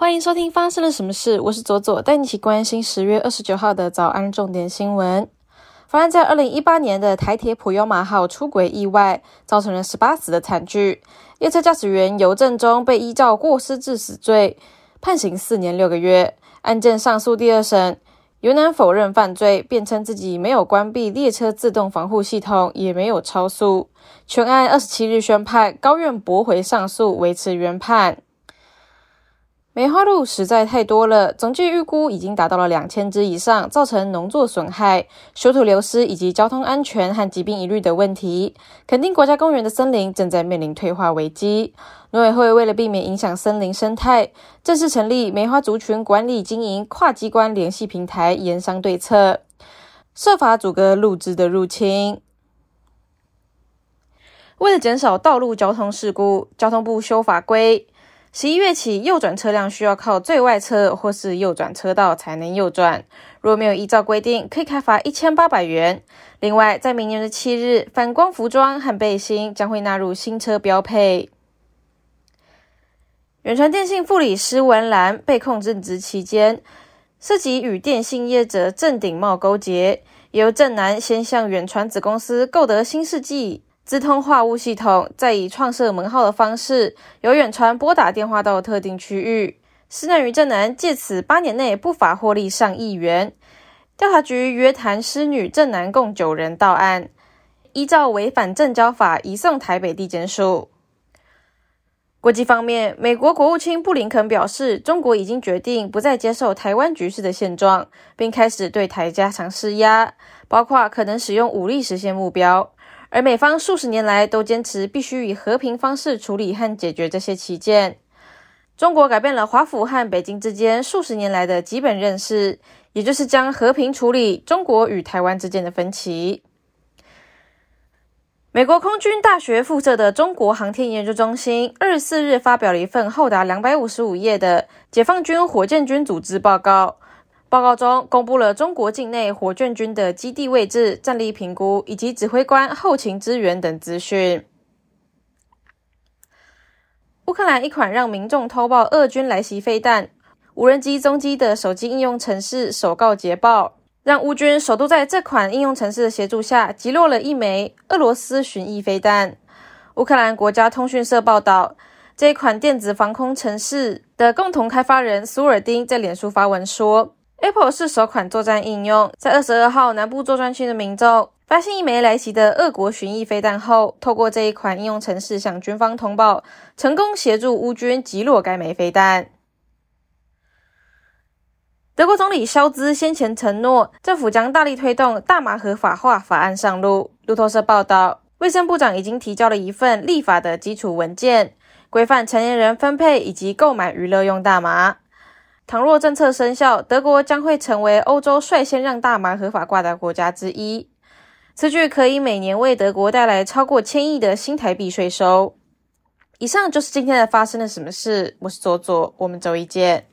欢迎收听发生了什么事？我是左左，带你一起关心十月二十九号的早安重点新闻。发生在二零一八年的台铁普悠玛号出轨意外，造成了十八死的惨剧。列车驾驶员尤振中被依照过失致死罪判刑四年六个月。案件上诉第二审，尤南否认犯罪，辩称自己没有关闭列车自动防护系统，也没有超速。全案二十七日宣判，高院驳回上诉，维持原判。梅花鹿实在太多了，总计预估已经达到了两千只以上，造成农作损害、水土流失以及交通安全和疾病疑虑的问题。肯定国家公园的森林正在面临退化危机。农委会为了避免影响森林生态，正式成立梅花族群管理经营跨机关联系平台，研商对策，设法阻隔鹿只的入侵。为了减少道路交通事故，交通部修法规。十一月起，右转车辆需要靠最外侧或是右转车道才能右转。若没有依照规定，可以开罚一千八百元。另外，在明年的七日，反光服装和背心将会纳入新车标配。远传电信副理施文兰被控任职期间，涉及与电信业者郑鼎茂勾结，由郑南先向远传子公司购得新世纪。资通话务系统再以创设门号的方式，由远传拨打电话到特定区域，施难于正男借此八年内不法获利上亿元。调查局约谈施女正男共九人到案，依照违反证交法移送台北地检署。国际方面，美国国务卿布林肯表示，中国已经决定不再接受台湾局势的现状，并开始对台加强施压，包括可能使用武力实现目标。而美方数十年来都坚持必须以和平方式处理和解决这些旗舰。中国改变了华府和北京之间数十年来的基本认识，也就是将和平处理中国与台湾之间的分歧。美国空军大学附设的中国航天研究中心二十四日发表了一份厚达两百五十五页的解放军火箭军组织报告。报告中公布了中国境内火箭军的基地位置、战力评估以及指挥官后勤支援等资讯。乌克兰一款让民众偷报俄军来袭飞弹、无人机踪迹的手机应用程式首告捷报，让乌军首度在这款应用程式的协助下击落了一枚俄罗斯巡弋飞弹。乌克兰国家通讯社报道，这款电子防空程式的共同开发人苏尔丁在脸书发文说。Apple 是首款作战应用，在二十二号南部作战区的民众发现一枚来袭的俄国巡弋飞弹后，透过这一款应用程式向军方通报，成功协助乌军击落该枚飞弹。德国总理肖兹先前承诺，政府将大力推动大麻合法化法案上路。路透社报道，卫生部长已经提交了一份立法的基础文件，规范成年人分配以及购买娱乐用大麻。倘若政策生效，德国将会成为欧洲率先让大麻合法化的国家之一。此举可以每年为德国带来超过千亿的新台币税收。以上就是今天的发生了什么事。我是左左，我们周一见。